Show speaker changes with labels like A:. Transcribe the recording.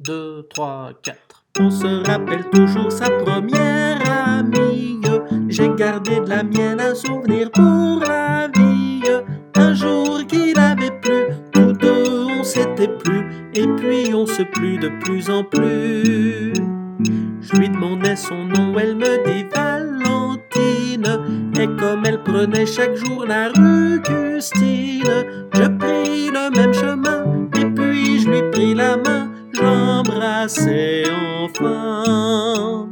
A: 2, 3, 4.
B: On se rappelle toujours sa première amie. J'ai gardé de la mienne un souvenir pour la vie. Un jour qu'il avait plu, tous deux on s'était plus, et puis on se plut de plus en plus. Je lui demandais son nom, elle me dit Valentine. Et comme elle prenait chaque jour la rue Gustine, je j'embrassais enfin.